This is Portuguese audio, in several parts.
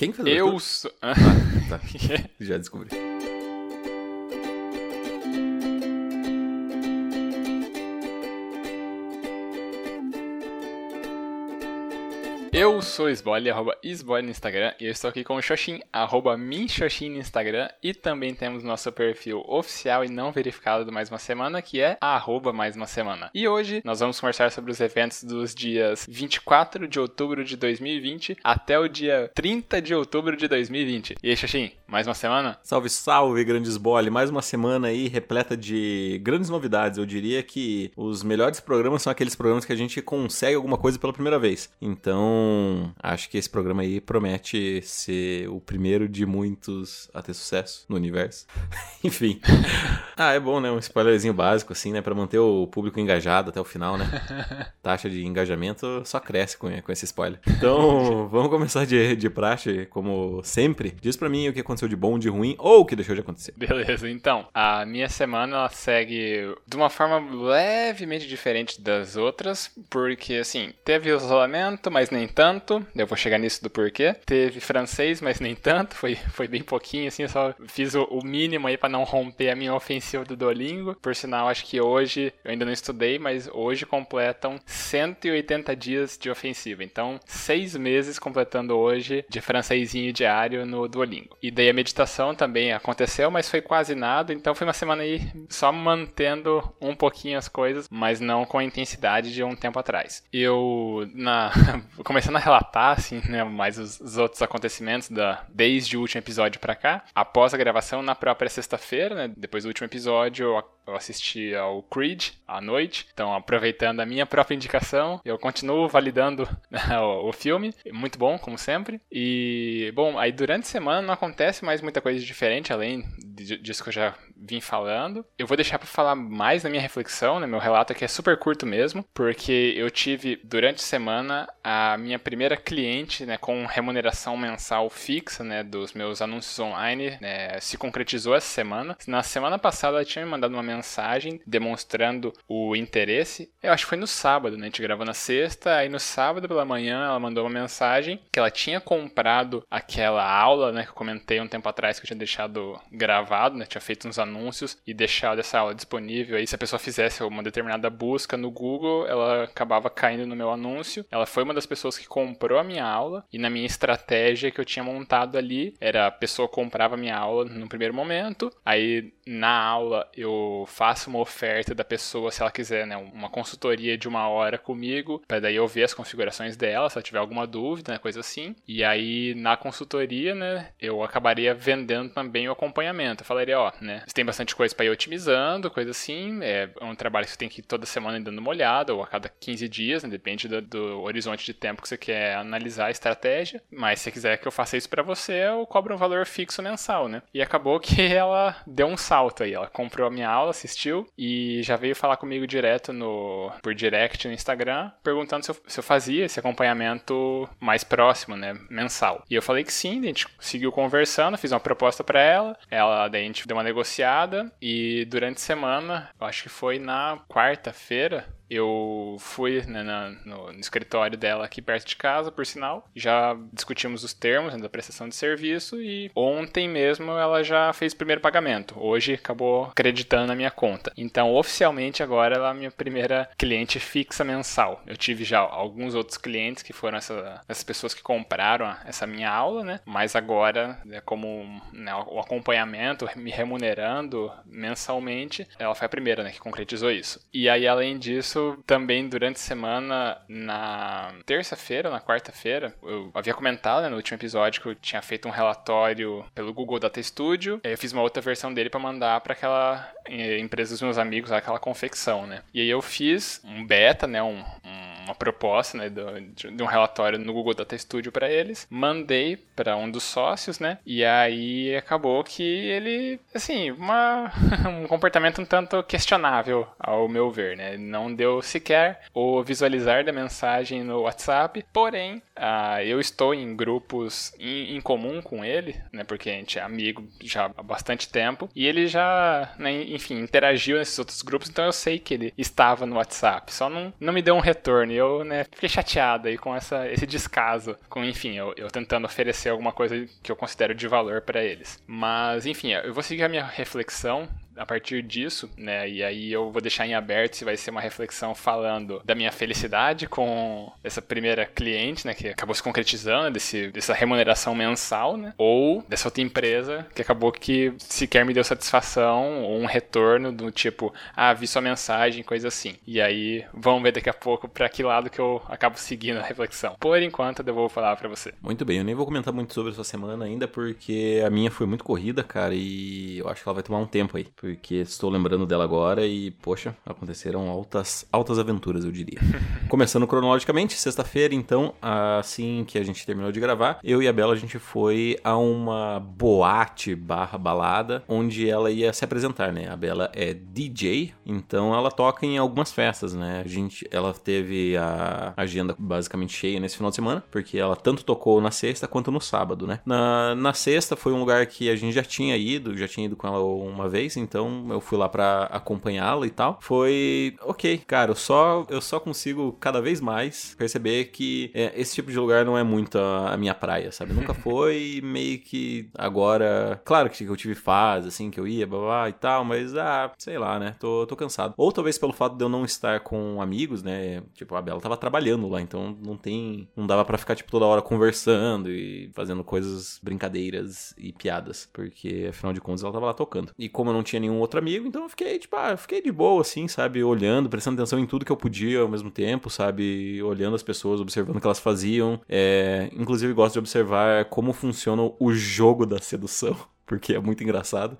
Quem fez Eu abertura? sou. Ah, tá. Já descobri. Eu sou o Sbole, arroba Sbole no Instagram, e eu estou aqui com o Xoxin, arroba Minxoxin no Instagram, e também temos nosso perfil oficial e não verificado do Mais Uma Semana, que é arroba Mais Uma Semana. E hoje nós vamos conversar sobre os eventos dos dias 24 de outubro de 2020 até o dia 30 de outubro de 2020. E aí, Xoxin, mais uma semana? Salve, salve, grandes bole. Mais uma semana aí repleta de grandes novidades. Eu diria que os melhores programas são aqueles programas que a gente consegue alguma coisa pela primeira vez. Então, acho que esse programa aí promete ser o primeiro de muitos a ter sucesso no universo. Enfim. Ah, é bom, né? Um spoilerzinho básico, assim, né? Pra manter o público engajado até o final, né? Taxa de engajamento só cresce com, com esse spoiler. Então, vamos começar de, de praxe, como sempre. Diz pra mim o que aconteceu de bom, de ruim ou o que deixou de acontecer. Beleza, então, a minha semana ela segue de uma forma levemente diferente das outras, porque assim, teve isolamento, mas nem tanto. Eu vou chegar nisso do porquê. Teve francês, mas nem tanto. Foi, foi bem pouquinho, assim. Eu só fiz o, o mínimo aí para não romper a minha ofensiva do Duolingo. Por sinal, acho que hoje, eu ainda não estudei, mas hoje completam 180 dias de ofensiva. Então, seis meses completando hoje de francêsinho diário no Duolingo. E daí a meditação também aconteceu, mas foi quase nada. Então, foi uma semana aí só mantendo um pouquinho as coisas, mas não com a intensidade de um tempo atrás. Eu, na começando a relatar, assim, né, mais os, os, outros acontecimentos da, desde o último episódio para cá. Após a gravação, na própria sexta-feira, né, depois do último episódio, eu, eu assisti ao Creed à noite. Então, aproveitando a minha própria indicação, eu continuo validando né, o, o, filme. Muito bom, como sempre. E, bom, aí durante a semana não acontece mais muita coisa diferente, além disso que eu já vim falando. Eu vou deixar para falar mais na minha reflexão, né? Meu relato aqui é super curto mesmo, porque eu tive durante a semana a minha primeira cliente, né, com remuneração mensal fixa, né, dos meus anúncios online, né, se concretizou essa semana. Na semana passada ela tinha me mandado uma mensagem demonstrando o interesse. Eu acho que foi no sábado, né? A gente gravou na sexta, aí no sábado pela manhã ela mandou uma mensagem que ela tinha comprado aquela aula, né, que eu comentei um tempo atrás que eu tinha deixado gravado, né, tinha feito uns anúncios e deixado essa aula disponível. Aí se a pessoa fizesse uma determinada busca no Google, ela acabava caindo no meu anúncio. Ela foi uma das pessoas que comprou a minha aula e na minha estratégia que eu tinha montado ali era a pessoa comprava a minha aula no primeiro momento, aí na aula eu faço uma oferta da pessoa se ela quiser, né, uma consultoria de uma hora comigo, para daí eu ver as configurações dela, se ela tiver alguma dúvida, né, coisa assim. E aí na consultoria, né, eu acabaria vendendo também o acompanhamento. Eu falaria, ó, né, você tem bastante coisa para ir otimizando, coisa assim, é um trabalho que você tem que ir toda semana dando uma olhada ou a cada 15 dias, né, depende do, do horizonte de tempo que você quer analisar a estratégia. Mas se você quiser que eu faça isso para você, eu cobro um valor fixo mensal, né? E acabou que ela deu um salto aí. Ela comprou a minha aula, assistiu e já veio falar comigo direto no por direct no Instagram, perguntando se eu, se eu fazia esse acompanhamento mais próximo, né? Mensal. E eu falei que sim, a gente seguiu conversando, fiz uma proposta para ela. Ela, daí a gente deu uma negociada e durante a semana, eu acho que foi na quarta-feira, eu fui né, na, no, no, escritório dela aqui perto de casa, por sinal. Já discutimos os termos né, da prestação de serviço e ontem mesmo ela já fez o primeiro pagamento. Hoje acabou acreditando na minha conta. Então, oficialmente, agora ela é a minha primeira cliente fixa mensal. Eu tive já alguns outros clientes que foram essa, essas pessoas que compraram essa minha aula, né? Mas agora, né, como né, o acompanhamento, me remunerando mensalmente, ela foi a primeira né, que concretizou isso. E aí, além disso, também durante a semana, na terça-feira, na quarta-feira, eu havia comentado né, no último episódio que eu tinha feito um relatório pelo Google Data Studio. Eu fiz uma outra versão dele para mandar para aquela eh, empresa dos meus amigos, aquela confecção, né? E aí eu fiz um beta, né, um, um uma proposta né, de, de, um relatório no Google Data Studio para eles, mandei para um dos sócios, né? E aí acabou que ele, assim, uma, um comportamento um tanto questionável, ao meu ver, né? Não deu sequer o visualizar da mensagem no WhatsApp, porém, uh, eu estou em grupos em, em, comum com ele, né? Porque a gente é amigo já há bastante tempo, e ele já, né, enfim, interagiu nesses outros grupos, então eu sei que ele estava no WhatsApp, só não, não me deu um retorno. E eu, né, fiquei chateado aí com essa, esse descaso, com, enfim, eu, eu tentando oferecer alguma coisa que eu considero de valor para eles. Mas, enfim, eu vou seguir a minha reflexão a partir disso, né? E aí eu vou deixar em aberto se vai ser uma reflexão falando da minha felicidade com essa primeira cliente, né? Que acabou se concretizando, desse, dessa remuneração mensal, né? Ou dessa outra empresa que acabou que sequer me deu satisfação ou um retorno do tipo, ah, vi sua mensagem, coisa assim. E aí vamos ver daqui a pouco para que lado que eu acabo seguindo a reflexão. Por enquanto, eu vou falar para você. Muito bem, eu nem vou comentar muito sobre essa semana ainda, porque a minha foi muito corrida, cara, e eu acho que ela vai tomar um tempo aí porque estou lembrando dela agora e, poxa, aconteceram altas, altas aventuras, eu diria. Começando cronologicamente, sexta-feira, então, assim que a gente terminou de gravar, eu e a Bela, a gente foi a uma boate barra balada, onde ela ia se apresentar, né? A Bela é DJ, então ela toca em algumas festas, né? A gente, ela teve a agenda basicamente cheia nesse final de semana, porque ela tanto tocou na sexta quanto no sábado, né? Na, na sexta foi um lugar que a gente já tinha ido, já tinha ido com ela uma vez, então eu fui lá para acompanhá-la e tal. Foi ok, cara, eu só, eu só consigo cada vez mais perceber que é, esse tipo de lugar não é muito a, a minha praia, sabe? Nunca foi meio que agora. Claro que eu tive fase, assim, que eu ia, blá, blá e tal, mas ah, sei lá, né? Tô, tô cansado. Ou talvez pelo fato de eu não estar com amigos, né? Tipo, a Bela tava trabalhando lá, então não tem. Não dava para ficar, tipo, toda hora conversando e fazendo coisas, brincadeiras e piadas. Porque afinal de contas ela tava lá tocando. E como eu não tinha nenhum outro amigo, então eu fiquei, tipo, ah, fiquei de boa, assim, sabe? Olhando, prestando atenção em tudo que eu podia ao mesmo tempo, sabe? Olhando as pessoas, observando o que elas faziam. É, inclusive, gosto de observar como funciona o jogo da sedução porque é muito engraçado.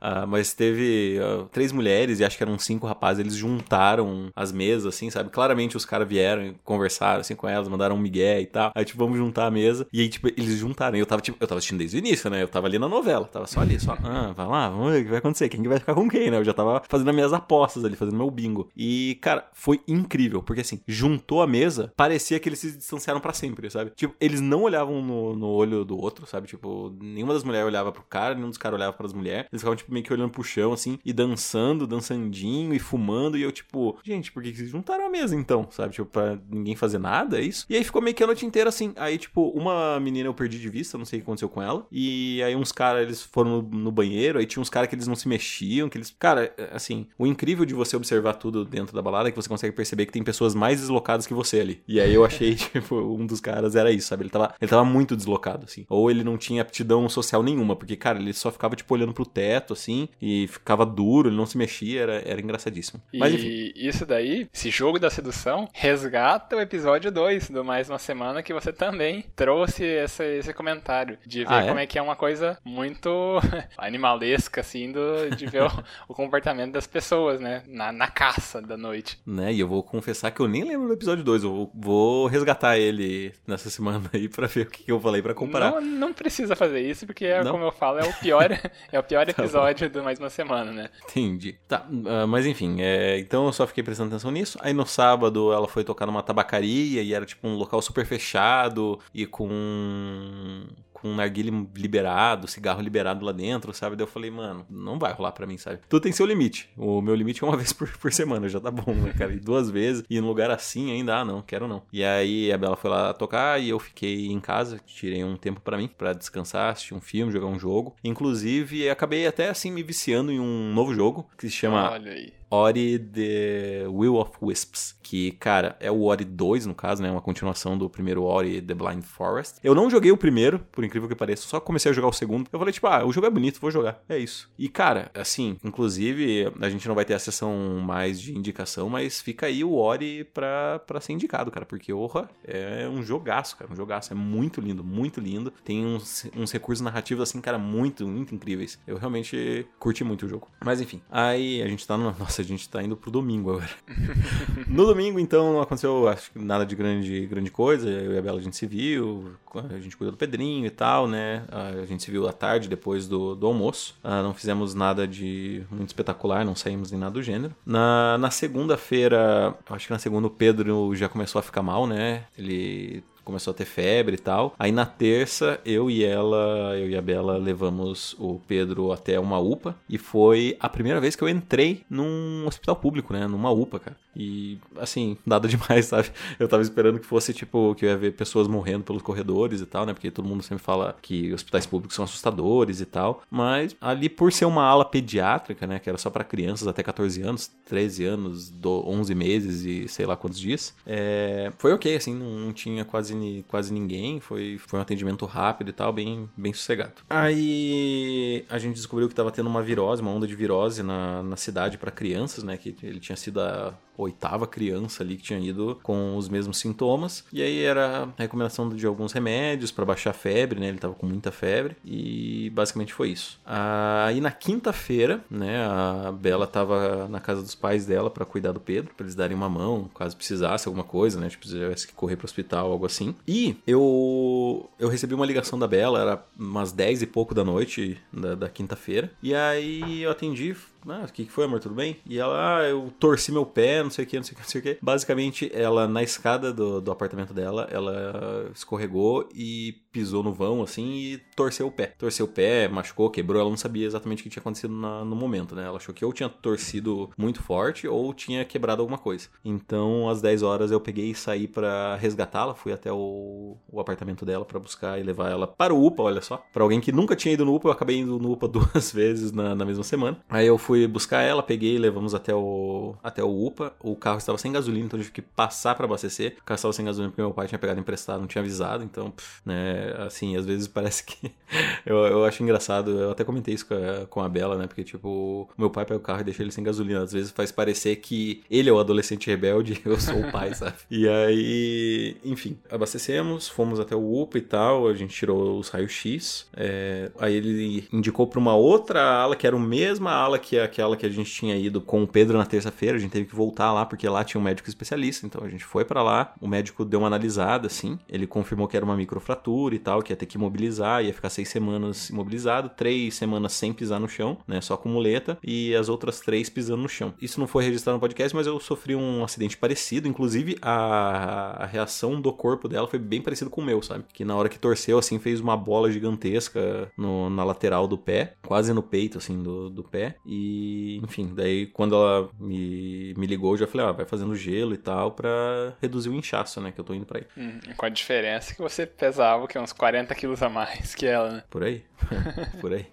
uh, mas teve uh, três mulheres e acho que eram cinco rapazes, eles juntaram as mesas, assim, sabe? Claramente os caras vieram e conversaram, assim, com elas, mandaram um migué e tal. Aí, tipo, vamos juntar a mesa. E aí, tipo, eles juntaram. Eu tava, tipo, eu tava assistindo desde o início, né? Eu tava ali na novela, tava só ali, só, ah, vai lá, vamos ver o que vai acontecer, quem que vai ficar com quem, né? Eu já tava fazendo as minhas apostas ali, fazendo meu bingo. E, cara, foi incrível, porque assim, juntou a mesa, parecia que eles se distanciaram para sempre, sabe? Tipo, eles não olhavam no, no olho do outro, sabe? Tipo, nenhuma das mulheres olhava pro cara, nenhum dos caras olhava para as mulheres. Eles ficavam, tipo, meio que olhando pro chão, assim, e dançando, dançandinho e fumando. E eu, tipo, gente, por que vocês juntaram a mesa então? Sabe? Tipo, pra ninguém fazer nada, é isso? E aí ficou meio que a noite inteira assim. Aí, tipo, uma menina eu perdi de vista, não sei o que aconteceu com ela. E aí uns caras, eles foram no, no, banheiro. Aí tinha uns caras que eles não se mexiam, que eles. Cara, assim, o incrível de você observar tudo dentro da balada é que você consegue perceber que tem pessoas mais deslocadas que você ali. E aí eu achei, tipo, um dos caras era isso, sabe? Ele tava, ele tava muito deslocado, assim. Ou ele não tinha aptidão social nenhuma, porque, cara, ele só ficava, tipo, olhando pro teto, assim, e ficava duro, ele não se mexia, era, era engraçadíssimo. Mas, e enfim. isso daí, esse jogo da sedução, resgata o episódio 2 do Mais Uma Semana, que você também trouxe esse, esse comentário, de ver ah, é? como é que é uma coisa muito animalesca, assim, do, de ver o, o, comportamento das pessoas, né, na, na caça da noite. Né, e eu vou confessar que eu nem lembro do episódio 2, eu vou, vou resgatar ele nessa semana aí pra ver o que eu falei pra comparar. Não, não precisa fazer isso, porque, é, como eu falo, é o pior é o pior tá episódio de mais uma semana, né? Entendi. Tá, uh, mas enfim, é, então eu só fiquei prestando atenção nisso. Aí no sábado ela foi tocar numa tabacaria e era tipo um local super fechado e com com um narguile liberado, cigarro liberado lá dentro, sabe? Daí eu falei, mano, não vai rolar pra mim, sabe? Tudo tem seu limite. O meu limite é uma vez por, por semana, já tá bom, né, cara? E duas vezes, e num lugar assim ainda, ah, não, quero não. E aí a Bela foi lá tocar e eu fiquei em casa, tirei um tempo para mim, para descansar, assistir um filme, jogar um jogo. Inclusive, acabei até assim me viciando em um novo jogo que se chama. Olha aí. Ori The Will of Wisps, que, cara, é o Ori 2, no caso, né? Uma continuação do primeiro Ori The Blind Forest. Eu não joguei o primeiro, por incrível que pareça, só comecei a jogar o segundo. Eu falei, tipo, ah, o jogo é bonito, vou jogar. É isso. E, cara, assim, inclusive, a gente não vai ter a sessão mais de indicação, mas fica aí o Ori pra, pra ser indicado, cara, porque, orra, é um jogaço, cara, um jogaço. É muito lindo, muito lindo. Tem uns, uns recursos narrativos, assim, cara, muito, muito incríveis. Eu realmente curti muito o jogo. Mas, enfim, aí a gente tá no. Nossa, a gente tá indo pro domingo agora. no domingo, então, não aconteceu acho que nada de grande, grande coisa. Eu e a Bela a gente se viu, a gente cuidou do Pedrinho e tal, né? A gente se viu à tarde depois do, do almoço. Uh, não fizemos nada de muito espetacular, não saímos nem nada do gênero. Na, na segunda-feira, acho que na segunda o Pedro já começou a ficar mal, né? Ele começou a ter febre e tal. Aí na terça, eu e ela, eu e a Bela levamos o Pedro até uma UPA e foi a primeira vez que eu entrei num hospital público, né? Numa UPA, cara. E assim, nada demais, sabe? Eu tava esperando que fosse tipo que eu ia ver pessoas morrendo pelos corredores e tal, né? Porque todo mundo sempre fala que hospitais públicos são assustadores e tal. Mas ali por ser uma ala pediátrica, né? Que era só para crianças até 14 anos, 13 anos, 11 meses e sei lá quantos dias. É, foi ok, assim, não, tinha quase, quase ninguém. Foi, foi um atendimento rápido e tal, bem, bem sossegado. Aí a gente descobriu que tava tendo uma virose, uma onda de virose na, na cidade para crianças, né? Que ele tinha sido a oitava criança ali que tinha ido com os mesmos sintomas. E aí era a recomendação de alguns remédios para baixar a febre, né? Ele tava com muita febre e basicamente foi isso. Aí na quinta-feira, né, a Bela tava na casa dos pais dela para cuidar do Pedro, para eles darem uma mão, caso precisasse alguma coisa, né? Tipo, se tivesse que correr pro hospital, algo assim. E eu eu recebi uma ligação da Bela, era umas 10 e pouco da noite da, da quinta-feira. E aí eu atendi, ah, o que, foi, amor? Tudo bem? E ela, ah, eu torci meu pé, não sei o que, não sei o que, não sei o que. Basicamente, ela, na escada do, do apartamento dela, ela escorregou e pisou no vão, assim, e torceu o pé. Torceu o pé, machucou, quebrou. Ela não sabia exatamente o que tinha acontecido na, no momento, né? Ela achou que ou tinha torcido muito forte ou tinha quebrado alguma coisa. Então, às 10 horas, eu peguei e saí para resgatá-la. Fui até o, o apartamento dela para buscar e levar ela para o UPA, olha só. Para alguém que nunca tinha ido no UPA, eu acabei indo no UPA duas vezes na, na mesma semana. Aí eu fui fui buscar ela, peguei, levamos até o, até o UPA. O carro estava sem gasolina, então eu tive que passar para abastecer. O carro estava sem gasolina porque meu pai tinha pegado emprestado, não tinha avisado. Então, pff, né, assim, às vezes parece que. eu, eu acho engraçado. Eu até comentei isso com a, com a Bela, né? Porque, tipo, meu pai pega o carro e deixa ele sem gasolina. Às vezes faz parecer que ele é o adolescente rebelde eu sou o pai, sabe? E aí, enfim, abastecemos, fomos até o UPA e tal. A gente tirou os raios-x. É, aí ele indicou para uma outra ala, que era a mesma ala que a aquela que a gente tinha ido com o Pedro na terça-feira, a gente teve que voltar lá porque lá tinha um médico especialista, então a gente foi para lá, o médico deu uma analisada, assim, ele confirmou que era uma microfratura e tal, que ia ter que imobilizar, ia ficar seis semanas imobilizado, três semanas sem pisar no chão, né, só com muleta, e as outras três pisando no chão. Isso não foi registrado no podcast, mas eu sofri um acidente parecido, inclusive a, a reação do corpo dela foi bem parecido com o meu, sabe? Que na hora que torceu, assim, fez uma bola gigantesca no, na lateral do pé, quase no peito, assim, do, do pé, e enfim, daí quando ela me, me ligou, eu já falei, ó, ah, vai fazendo gelo e tal pra reduzir o inchaço, né, que eu tô indo pra aí. Hum, com a diferença que você pesava, que é uns 40 quilos a mais que ela, né? Por aí, por aí.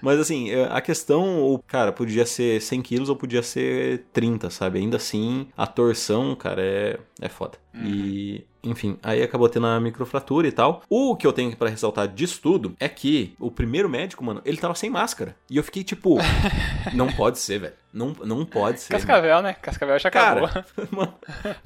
Mas assim, é, a questão, cara, podia ser 100 quilos ou podia ser 30, sabe? Ainda assim, a torção, cara, é, é foda. Uhum. E enfim, aí acabou tendo a microfratura e tal. O que eu tenho para ressaltar disso tudo é que o primeiro médico, mano, ele tava sem máscara. E eu fiquei tipo, não pode ser, velho. Não, não pode ser. Cascavel, mano. né? Cascavel já acabou. Cara, mano,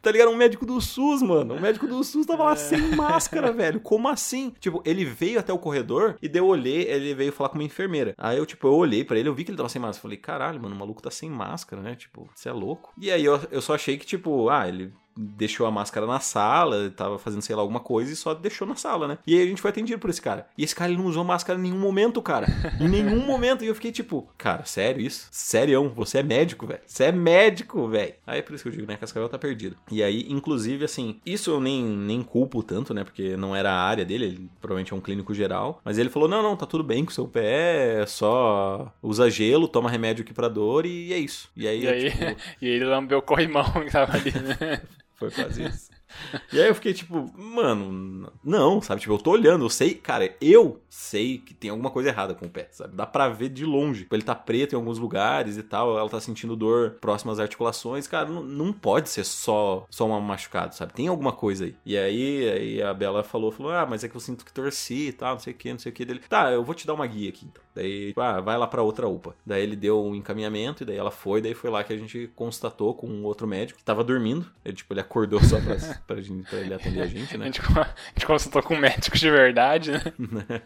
tá ligado? Um médico do SUS, mano. O médico do SUS tava lá é. sem máscara, velho. Como assim? Tipo, ele veio até o corredor e deu olhei, ele veio falar com uma enfermeira. Aí eu, tipo, eu olhei para ele, eu vi que ele tava sem máscara. Falei, caralho, mano, o maluco tá sem máscara, né? Tipo, você é louco. E aí eu, eu só achei que, tipo, ah, ele deixou a máscara na sala, tava fazendo, sei lá, alguma coisa e só deixou na sala, né? E aí a gente foi atendido por esse cara. E esse cara, ele não usou máscara em nenhum momento, cara. Em nenhum momento. E eu fiquei tipo, cara, sério isso? Sério? Você é médico, velho. Você é médico, velho. Aí é por isso que eu digo, né? Cascavel tá perdido. E aí, inclusive, assim, isso eu nem, nem culpo tanto, né? Porque não era a área dele, ele provavelmente é um clínico geral. Mas ele falou: não, não, tá tudo bem com seu pé, é só usa gelo, toma remédio aqui pra dor e é isso. E aí, e, aí, tipo... e ele lambeu o corrimão que tava ali, né? Foi quase isso. E aí eu fiquei tipo, mano, não, sabe? Tipo, eu tô olhando, eu sei, cara, eu sei que tem alguma coisa errada com o pé, sabe? Dá pra ver de longe. Tipo, ele tá preto em alguns lugares e tal, ela tá sentindo dor próximo às articulações. Cara, não, não pode ser só, só um machucado, sabe? Tem alguma coisa aí. E aí, aí a Bela falou, falou, ah, mas é que eu sinto que torci e tal, não sei o que, não sei o que dele. Tá, eu vou te dar uma guia aqui então. Daí, tipo, ah, vai lá pra outra UPA. Daí ele deu um encaminhamento e daí ela foi, daí foi lá que a gente constatou com um outro médico que tava dormindo. Ele, tipo, ele acordou só pra, pra, pra ele atender a gente, né? A gente, a gente consultou com médicos de verdade, né?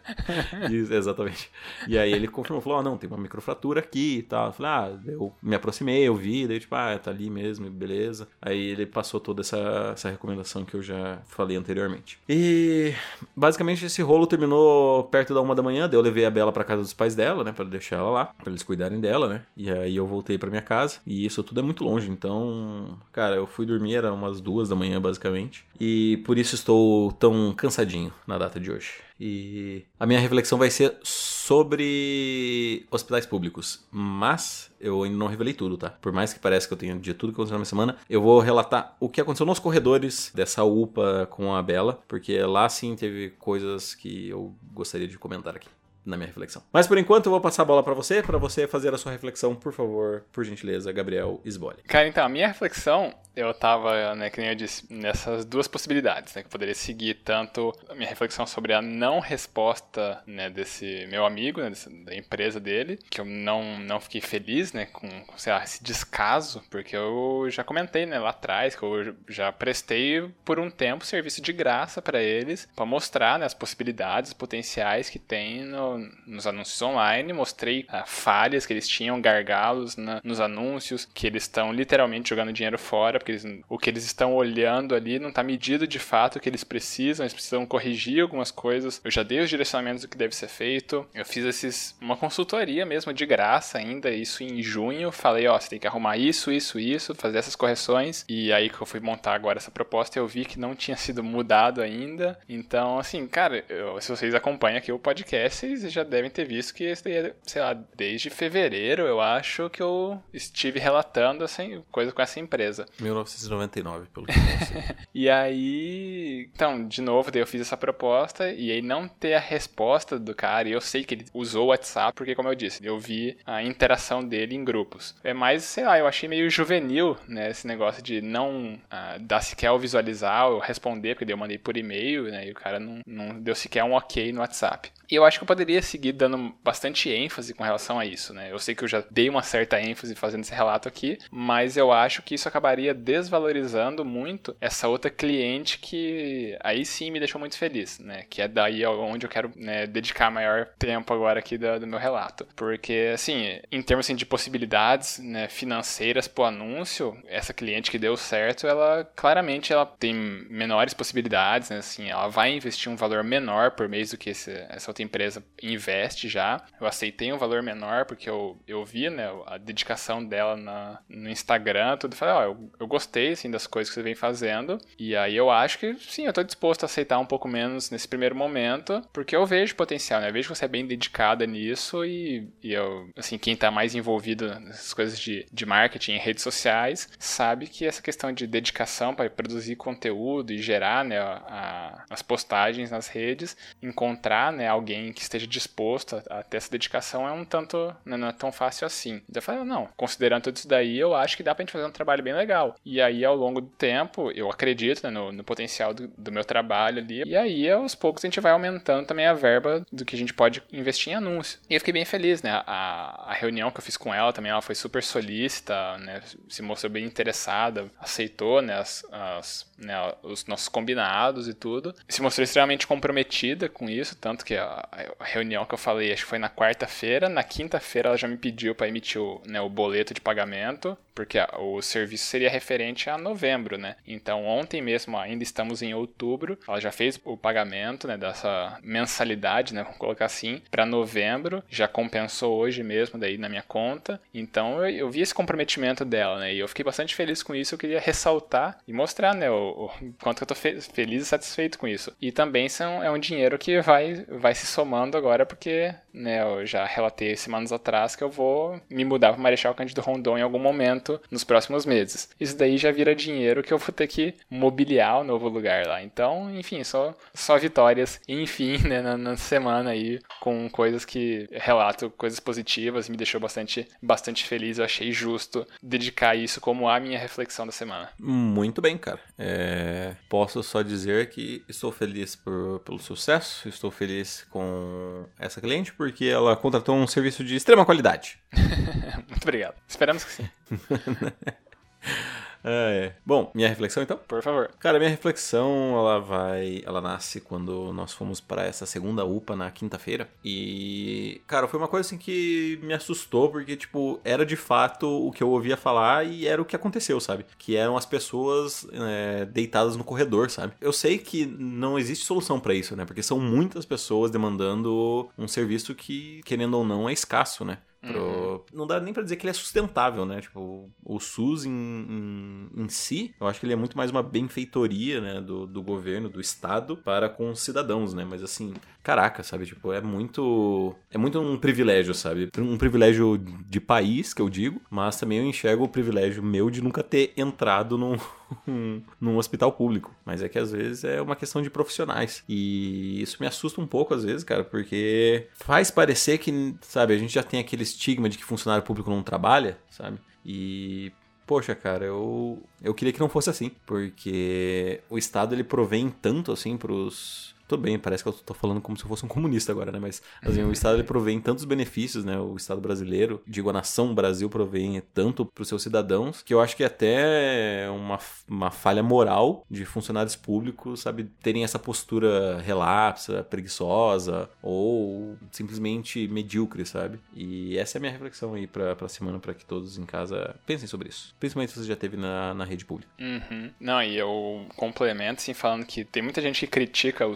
Isso, exatamente. E aí ele confirmou, falou, oh, não, tem uma microfratura aqui e tal. Eu falei, ah, eu me aproximei, eu vi, daí tipo, ah, tá ali mesmo, beleza. Aí ele passou toda essa, essa recomendação que eu já falei anteriormente. E basicamente esse rolo terminou perto da uma da manhã, daí eu levei a Bela pra casa dos pais dela, né, pra deixar ela lá, pra eles cuidarem dela, né. E aí eu voltei pra minha casa, e isso tudo é muito longe, então, cara, eu fui dormir, era umas duas da manhã, basicamente basicamente. E por isso estou tão cansadinho na data de hoje. E a minha reflexão vai ser sobre hospitais públicos. Mas eu ainda não revelei tudo, tá? Por mais que pareça que eu tenha de tudo que aconteceu na minha semana, eu vou relatar o que aconteceu nos corredores dessa UPA com a Bela, porque lá sim teve coisas que eu gostaria de comentar aqui na minha reflexão. Mas por enquanto eu vou passar a bola para você, para você fazer a sua reflexão, por favor, por gentileza, Gabriel Sbole. Cara, então, a minha reflexão, eu tava, né, que nem eu disse, nessas duas possibilidades, né, que eu poderia seguir tanto a minha reflexão sobre a não resposta, né, desse meu amigo, né, dessa, da empresa dele, que eu não, não fiquei feliz, né, com, sei lá, esse descaso, porque eu já comentei, né, lá atrás, que eu já prestei por um tempo serviço de graça para eles, para mostrar, né, as possibilidades potenciais que tem no nos anúncios online, mostrei ah, falhas que eles tinham, gargalos na, nos anúncios, que eles estão literalmente jogando dinheiro fora, porque eles, o que eles estão olhando ali não está medido de fato o que eles precisam, eles precisam corrigir algumas coisas. Eu já dei os direcionamentos do que deve ser feito. Eu fiz esses, uma consultoria mesmo de graça ainda, isso em junho. Falei, ó, você tem que arrumar isso, isso, isso, fazer essas correções. E aí que eu fui montar agora essa proposta, eu vi que não tinha sido mudado ainda. Então, assim, cara, eu, se vocês acompanham aqui o podcast, vocês vocês já devem ter visto que, sei lá, desde fevereiro, eu acho que eu estive relatando assim, coisa com essa empresa. 1999, pelo que eu E aí, então, de novo, daí eu fiz essa proposta e aí não ter a resposta do cara, e eu sei que ele usou o WhatsApp, porque como eu disse, eu vi a interação dele em grupos. É mais, sei lá, eu achei meio juvenil, né, esse negócio de não uh, dar sequer o visualizar ou responder, porque daí eu mandei por e-mail, né, e o cara não, não deu sequer um ok no WhatsApp. E eu acho que eu poderia seguir dando bastante ênfase com relação a isso, né? Eu sei que eu já dei uma certa ênfase fazendo esse relato aqui, mas eu acho que isso acabaria desvalorizando muito essa outra cliente que aí sim me deixou muito feliz, né? Que é daí onde eu quero né, dedicar maior tempo agora aqui do, do, meu relato. Porque, assim, em termos assim, de possibilidades né, financeiras pro anúncio, essa cliente que deu certo, ela claramente ela tem menores possibilidades, né? Assim, ela vai investir um valor menor por mês do que esse, essa outra empresa investe já. Eu aceitei um valor menor porque eu, eu vi né, a dedicação dela na, no Instagram, tudo. Falei, ó, oh, eu, eu gostei assim, das coisas que você vem fazendo. E aí eu acho que sim, eu tô disposto a aceitar um pouco menos nesse primeiro momento, porque eu vejo potencial, né? Eu vejo que você é bem dedicada nisso e, e eu, assim, quem tá mais envolvido nessas coisas de, de marketing em redes sociais sabe que essa questão de dedicação para produzir conteúdo e gerar né, a, a, as postagens nas redes, encontrar né, alguém que esteja disposto a, a ter essa dedicação é um tanto, né, não é tão fácil assim. Então eu falei, não, considerando tudo isso daí, eu acho que dá pra gente fazer um trabalho bem legal. E aí, ao longo do tempo, eu acredito né, no, no, potencial do, do, meu trabalho ali. E aí, aos poucos, a gente vai aumentando também a verba do que a gente pode investir em anúncio. E eu fiquei bem feliz, né? A, a reunião que eu fiz com ela também, ela foi super solícita, né? Se mostrou bem interessada, aceitou, né? As, as né, os nossos combinados e tudo. Se mostrou extremamente comprometida com isso, tanto que a, a reunião que eu falei, acho que foi na quarta-feira, na quinta-feira ela já me pediu para emitir o, né, o boleto de pagamento, porque o serviço seria referente a novembro, né? Então ontem mesmo, ainda estamos em outubro, ela já fez o pagamento, né, dessa mensalidade, né, vamos colocar assim, para novembro, já compensou hoje mesmo daí na minha conta. Então eu, eu vi esse comprometimento dela, né? E eu fiquei bastante feliz com isso, eu queria ressaltar e mostrar, né, o, o, quanto eu tô fe feliz e satisfeito com isso. E também são, é um dinheiro que vai, vai se somando agora, porque né, eu já relatei semanas atrás que eu vou me mudar para Marechal Cândido Rondon em algum momento nos próximos meses. Isso daí já vira dinheiro que eu vou ter que mobiliar o novo lugar lá. Então, enfim, só, só vitórias. Enfim, né, na, na semana aí, com coisas que relato, coisas positivas, me deixou bastante, bastante feliz. Eu achei justo dedicar isso como a minha reflexão da semana. Muito bem, cara. É, posso só dizer que estou feliz por, pelo sucesso, estou feliz com essa cliente porque ela contratou um serviço de extrema qualidade. Muito obrigado. Esperamos que sim. É, Bom, minha reflexão então? Por favor. Cara, minha reflexão, ela vai. Ela nasce quando nós fomos para essa segunda UPA na quinta-feira. E, cara, foi uma coisa assim que me assustou, porque, tipo, era de fato o que eu ouvia falar e era o que aconteceu, sabe? Que eram as pessoas é, deitadas no corredor, sabe? Eu sei que não existe solução para isso, né? Porque são muitas pessoas demandando um serviço que, querendo ou não, é escasso, né? Pro... Uhum. Não dá nem para dizer que ele é sustentável, né? Tipo, o SUS em, em, em, si, eu acho que ele é muito mais uma benfeitoria, né, do, do governo, do Estado, para com os cidadãos, né? Mas assim, caraca, sabe? Tipo, é muito. É muito um privilégio, sabe? Um privilégio de país, que eu digo, mas também eu enxergo o privilégio meu de nunca ter entrado num, num hospital público. Mas é que às vezes é uma questão de profissionais. E isso me assusta um pouco, às vezes, cara, porque faz parecer que, sabe, a gente já tem aquele estigma de que funcionário público não trabalha, sabe? E poxa, cara, eu, eu queria que não fosse assim, porque o Estado ele provém tanto assim pros tudo bem, parece que eu tô falando como se eu fosse um comunista agora, né? Mas assim, o Estado ele provém tantos benefícios, né? O Estado brasileiro, digo, a nação Brasil provém tanto para os seus cidadãos, que eu acho que é até uma, uma falha moral de funcionários públicos, sabe, terem essa postura relapsa, preguiçosa ou simplesmente medíocre, sabe? E essa é a minha reflexão aí pra, pra semana, para que todos em casa pensem sobre isso. Principalmente se você já teve na, na rede pública. Uhum. Não, e eu complemento, assim, falando que tem muita gente que critica o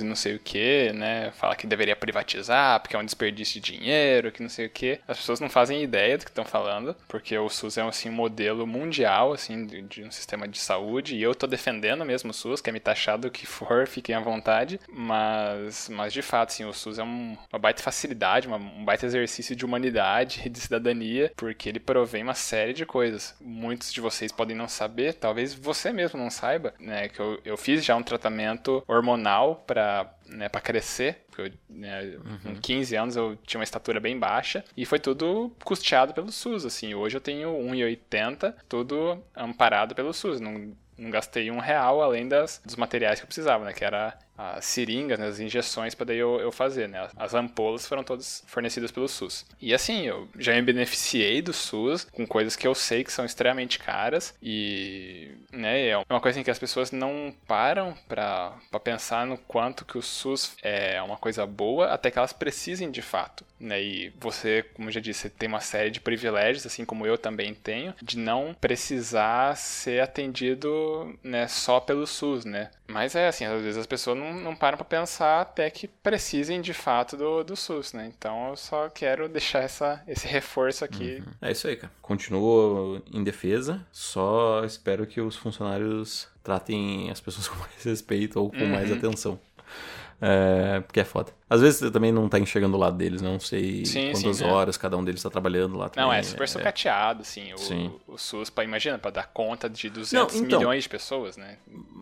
e não sei o que, né? Fala que deveria privatizar porque é um desperdício de dinheiro, que não sei o que. As pessoas não fazem ideia do que estão falando, porque o SUS é assim, um modelo mundial assim, de, de, um sistema de saúde e eu tô defendendo mesmo o SUS, quer me taxar do que for, fiquem à vontade, mas, mas de fato, assim, o SUS é um, uma baita facilidade, uma, um baita exercício de humanidade e de cidadania, porque ele provém uma série de coisas. Muitos de vocês podem não saber, talvez você mesmo não saiba, né? Que eu, eu fiz já um tratamento hormonal para né, para crescer, porque eu, né, uhum. com 15 anos eu tinha uma estatura bem baixa e foi tudo custeado pelo SUS, assim. Hoje eu tenho 1,80, tudo amparado pelo SUS, não, não gastei um real além das, dos materiais que eu precisava, né, que era as seringas, né, as injeções para daí eu, eu, fazer, né? As ampolas foram todas fornecidas pelo SUS. E assim, eu já me beneficiei do SUS com coisas que eu sei que são extremamente caras e, né, é uma coisa em que as pessoas não param para pensar no quanto que o SUS é uma coisa boa até que elas precisem de fato, né? E você, como eu já disse, tem uma série de privilégios, assim como eu também tenho, de não precisar ser atendido, né, só pelo SUS, né? Mas é assim, às vezes as pessoas não, não param para pensar até que precisem de fato do, do SUS, né? Então eu só quero deixar essa, esse reforço aqui. Uhum. É isso aí, cara. Continuo em defesa, só espero que os funcionários tratem as pessoas com mais respeito ou com uhum. mais atenção. É, porque é foda. Às vezes você também não tá enxergando o lado deles, não sei sim, quantas sim, é. horas é. cada um deles está trabalhando lá também. Não, é super é, sucateado, assim. O, sim. o SUS, pra, imagina, para dar conta de 200 não, então, milhões de pessoas, né?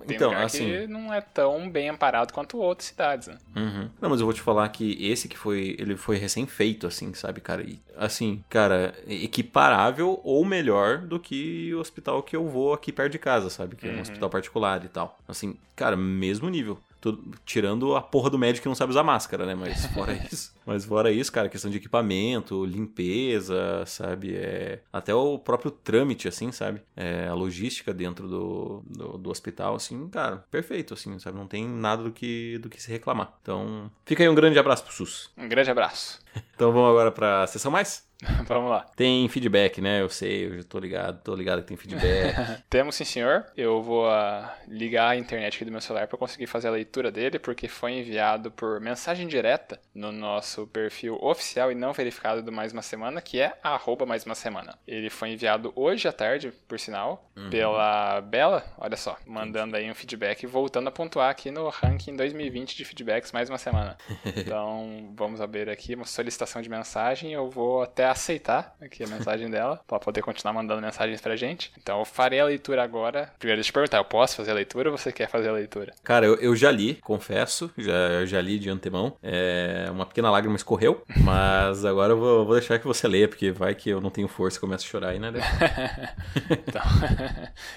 Tem então, lugar assim, que não é tão bem amparado quanto outras cidades, né? Uhum. Não, mas eu vou te falar que esse que foi, ele foi recém-feito, assim, sabe, cara? E, assim, cara, equiparável ou melhor do que o hospital que eu vou aqui perto de casa, sabe? Que é um uhum. hospital particular e tal. Assim, cara, mesmo nível. Tudo, tirando a porra do médico que não sabe usar máscara, né? Mas fora isso. Mas fora isso, cara, questão de equipamento, limpeza, sabe? É, até o próprio trâmite, assim, sabe? É, a logística dentro do, do, do, hospital, assim, cara, perfeito, assim, sabe? Não tem nada do que, do que se reclamar. Então, fica aí um grande abraço pro SUS. Um grande abraço. Então vamos agora pra sessão mais? Vamos lá. Tem feedback, né? Eu sei, eu já tô ligado, tô ligado que tem feedback. Temos sim, senhor. Eu vou uh, ligar a internet aqui do meu celular para conseguir fazer a leitura dele, porque foi enviado por mensagem direta no nosso perfil oficial e não verificado do Mais Uma Semana, que é arroba Mais Uma Semana. Ele foi enviado hoje à tarde, por sinal, uhum. pela Bela, olha só, mandando aí um feedback e voltando a pontuar aqui no ranking 2020 de feedbacks Mais Uma Semana. Então, vamos abrir aqui uma solicitação de mensagem, eu vou até aceitar aqui a mensagem dela, para poder continuar mandando mensagens pra gente. Então eu farei a leitura agora. Primeiro, deixa eu perguntar, eu posso fazer a leitura ou você quer fazer a leitura? Cara, eu, eu já li, confesso, já, já li de antemão. É, uma pequena lágrima escorreu, mas agora eu vou, vou, deixar que você leia, porque vai que eu não tenho força e começo a chorar aí, né? então,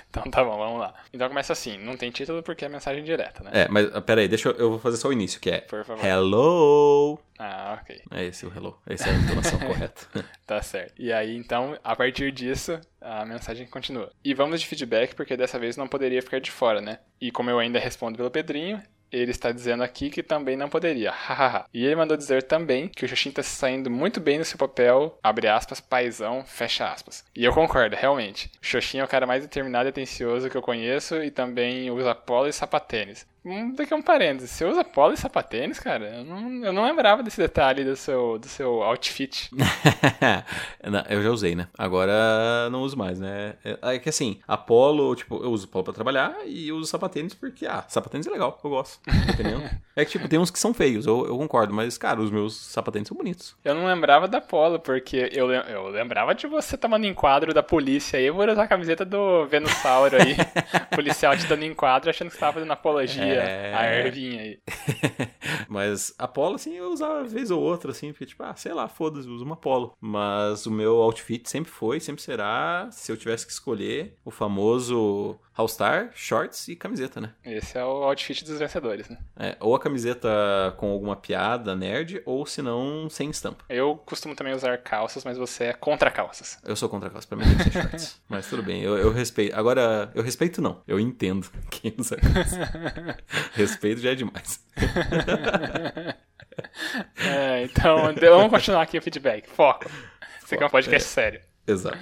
então tá bom, vamos lá. Então começa assim, não tem título porque é mensagem direta, né? É, mas pera aí, deixa eu, eu vou fazer só o início, que é Por favor. Hello! Ah, ok. É esse o hello. Essa é a entonação correta. tá certo. E aí, então, a partir disso, a mensagem continua. E vamos de feedback, porque dessa vez não poderia ficar de fora, né? E como eu ainda respondo pelo Pedrinho, ele está dizendo aqui que também não poderia. e ele mandou dizer também que o Xoxin está se saindo muito bem no seu papel, abre aspas, paizão, fecha aspas. E eu concordo, realmente. O Xoxin é o cara mais determinado e atencioso que eu conheço e também usa polo e sapatênis. Um, daqui um parênteses. Você usa polo e sapatênis, cara? Eu não, eu não lembrava desse detalhe do seu, do seu outfit. não, eu já usei, né? Agora não uso mais, né? É, é que assim, a polo, tipo, eu uso polo pra trabalhar e uso sapatênis porque, ah, sapatênis é legal, eu gosto. Entendeu? é que, tipo, tem uns que são feios, eu, eu concordo, mas, cara, os meus sapatênis são bonitos. Eu não lembrava da polo, porque eu, eu lembrava de você tomando enquadro da polícia aí, eu vou usar a camiseta do Venussauro aí, policial te dando enquadro achando que você tava fazendo apologia é... a Ervinha aí. mas a polo, assim, eu usava vez ou outra, assim, porque, tipo, ah, sei lá, foda-se, uso uma polo. Mas o meu outfit sempre foi, sempre será, se eu tivesse que escolher, o famoso All-Star, shorts e camiseta, né? Esse é o outfit dos vencedores, né? É, ou a camiseta com alguma piada nerd, ou se não, sem estampa. Eu costumo também usar calças, mas você é contra calças. Eu sou contra calças, pra mim tem que ser shorts. mas tudo bem, eu, eu, respeito. Agora, eu respeito não, eu entendo quem usa calças. respeito já é demais. é, então, vamos continuar aqui o feedback. Foco. Você quer um podcast é, sério. Exato.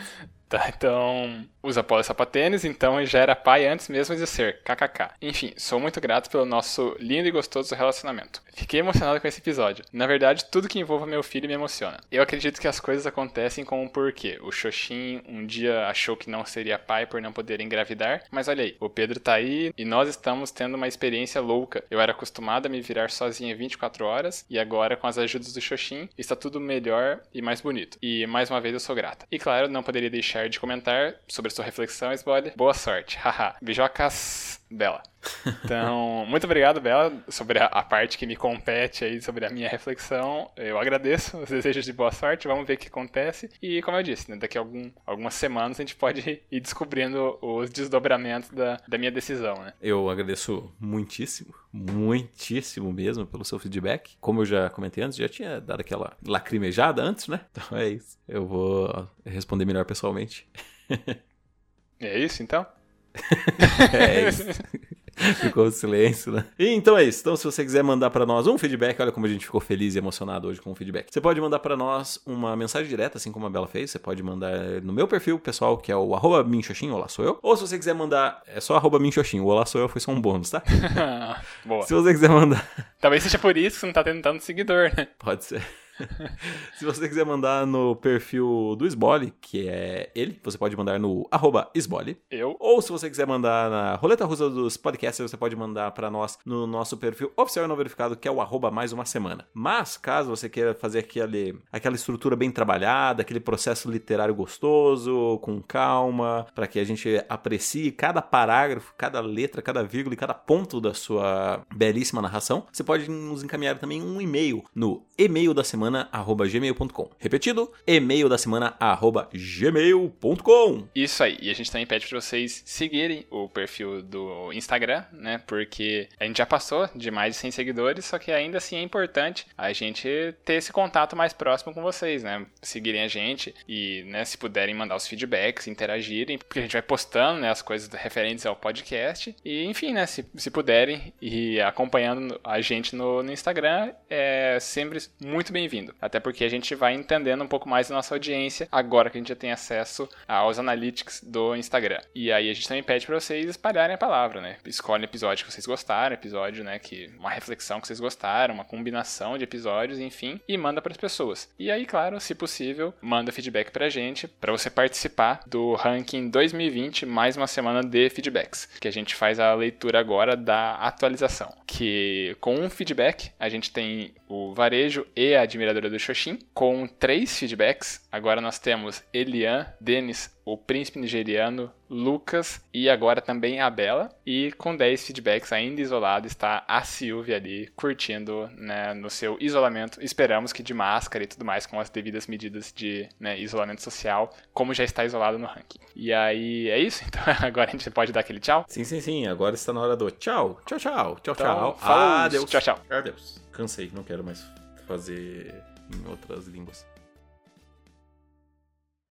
Tá, então usa polo sapatênis, então já era pai antes mesmo de ser, kkk. Enfim, sou muito grato pelo nosso lindo e gostoso relacionamento. Fiquei emocionado com esse episódio. Na verdade, tudo que envolva meu filho me emociona. Eu acredito que as coisas acontecem com um porquê. O Xoxin um dia achou que não seria pai por não poder engravidar, mas olha aí, o Pedro tá aí e nós estamos tendo uma experiência louca. Eu era acostumada a me virar sozinha 24 horas e agora com as ajudas do Xoxin está tudo melhor e mais bonito. E mais uma vez eu sou grata. E claro, não poderia deixar de comentar sobre sua reflexão, Spoiler. Boa sorte. Haha. Beijocas, Bela. Então, muito obrigado, Bela, sobre a, a, parte que me compete aí, sobre a minha reflexão. Eu agradeço os desejos de boa sorte, vamos ver o que acontece. E, como eu disse, né, daqui a algum, algumas semanas a gente pode ir descobrindo os desdobramentos da, da minha decisão, né? Eu agradeço muitíssimo, muitíssimo mesmo pelo seu feedback. Como eu já comentei antes, já tinha dado aquela lacrimejada antes, né? Então é isso. Eu vou responder melhor pessoalmente. é isso, então? É isso. Ficou silêncio, né? E então é isso. Então, se você quiser mandar para nós um feedback, olha como a gente ficou feliz e emocionado hoje com o feedback. Você pode mandar para nós uma mensagem direta, assim como a Bela fez. Você pode mandar no meu perfil pessoal, que é o arroba minxoxin, olá sou eu. Ou se você quiser mandar, é só arroba minxoxin, o olá sou eu foi só um bônus, tá? Boa. Se você quiser mandar... Talvez seja por isso que você não tá tendo tanto seguidor, né? Pode ser. Se você quiser mandar no perfil do Sbole, que é ele, você pode mandar no arroba Sbole. Eu. Ou se você quiser mandar na roleta russa dos podcasts, você pode mandar para nós no nosso perfil oficial e não verificado, que é o arroba mais uma semana. Mas, caso você queira fazer aquele, aquela estrutura bem trabalhada, aquele processo literário gostoso, com calma, para que a gente aprecie cada parágrafo, cada letra, cada vírgula e cada ponto da sua belíssima narração, você pode nos encaminhar também um e-mail no e-mail da semana semana@gmail.com. Repetido, e-mail da semana@gmail.com. Isso aí. E a gente também pede para vocês seguirem o perfil do Instagram, né? Porque a gente já passou de mais de 100 seguidores, só que ainda assim é importante a gente ter esse contato mais próximo com vocês, né? Seguirem a gente e, né, se puderem mandar os feedbacks, interagirem, porque a gente vai postando, né, as coisas referentes ao podcast e, enfim, né, se, se puderem e acompanhando a gente no, no Instagram, é sempre muito bem-vindo Até porque a gente vai entendendo um pouco mais da nossa audiência agora que a gente já tem acesso aos analytics do Instagram. E aí a gente também pede para vocês espalharem a palavra, né? Escolhem episódio que vocês gostaram, episódio, né, que uma reflexão que vocês gostaram, uma combinação de episódios, enfim, e manda para as pessoas. E aí, claro, se possível, manda feedback pra gente para você participar do ranking 2020 mais uma semana de feedbacks, que a gente faz a leitura agora da atualização, que com um feedback a gente tem o varejo e a admiração admiradora do Xoxin, com três feedbacks. Agora nós temos Elian, Denis, o príncipe nigeriano, Lucas e agora também a Bela. E com 10 feedbacks ainda isolado está a Silvia ali curtindo né, no seu isolamento. Esperamos que de máscara e tudo mais, com as devidas medidas de né, isolamento social, como já está isolado no ranking. E aí é isso? Então agora a gente pode dar aquele tchau? Sim, sim, sim. Agora está na hora do tchau. Tchau, tchau. Tchau, então, tchau. Adeus. Tchau, tchau. Adeus. Cansei, não quero mais fazer em outras línguas.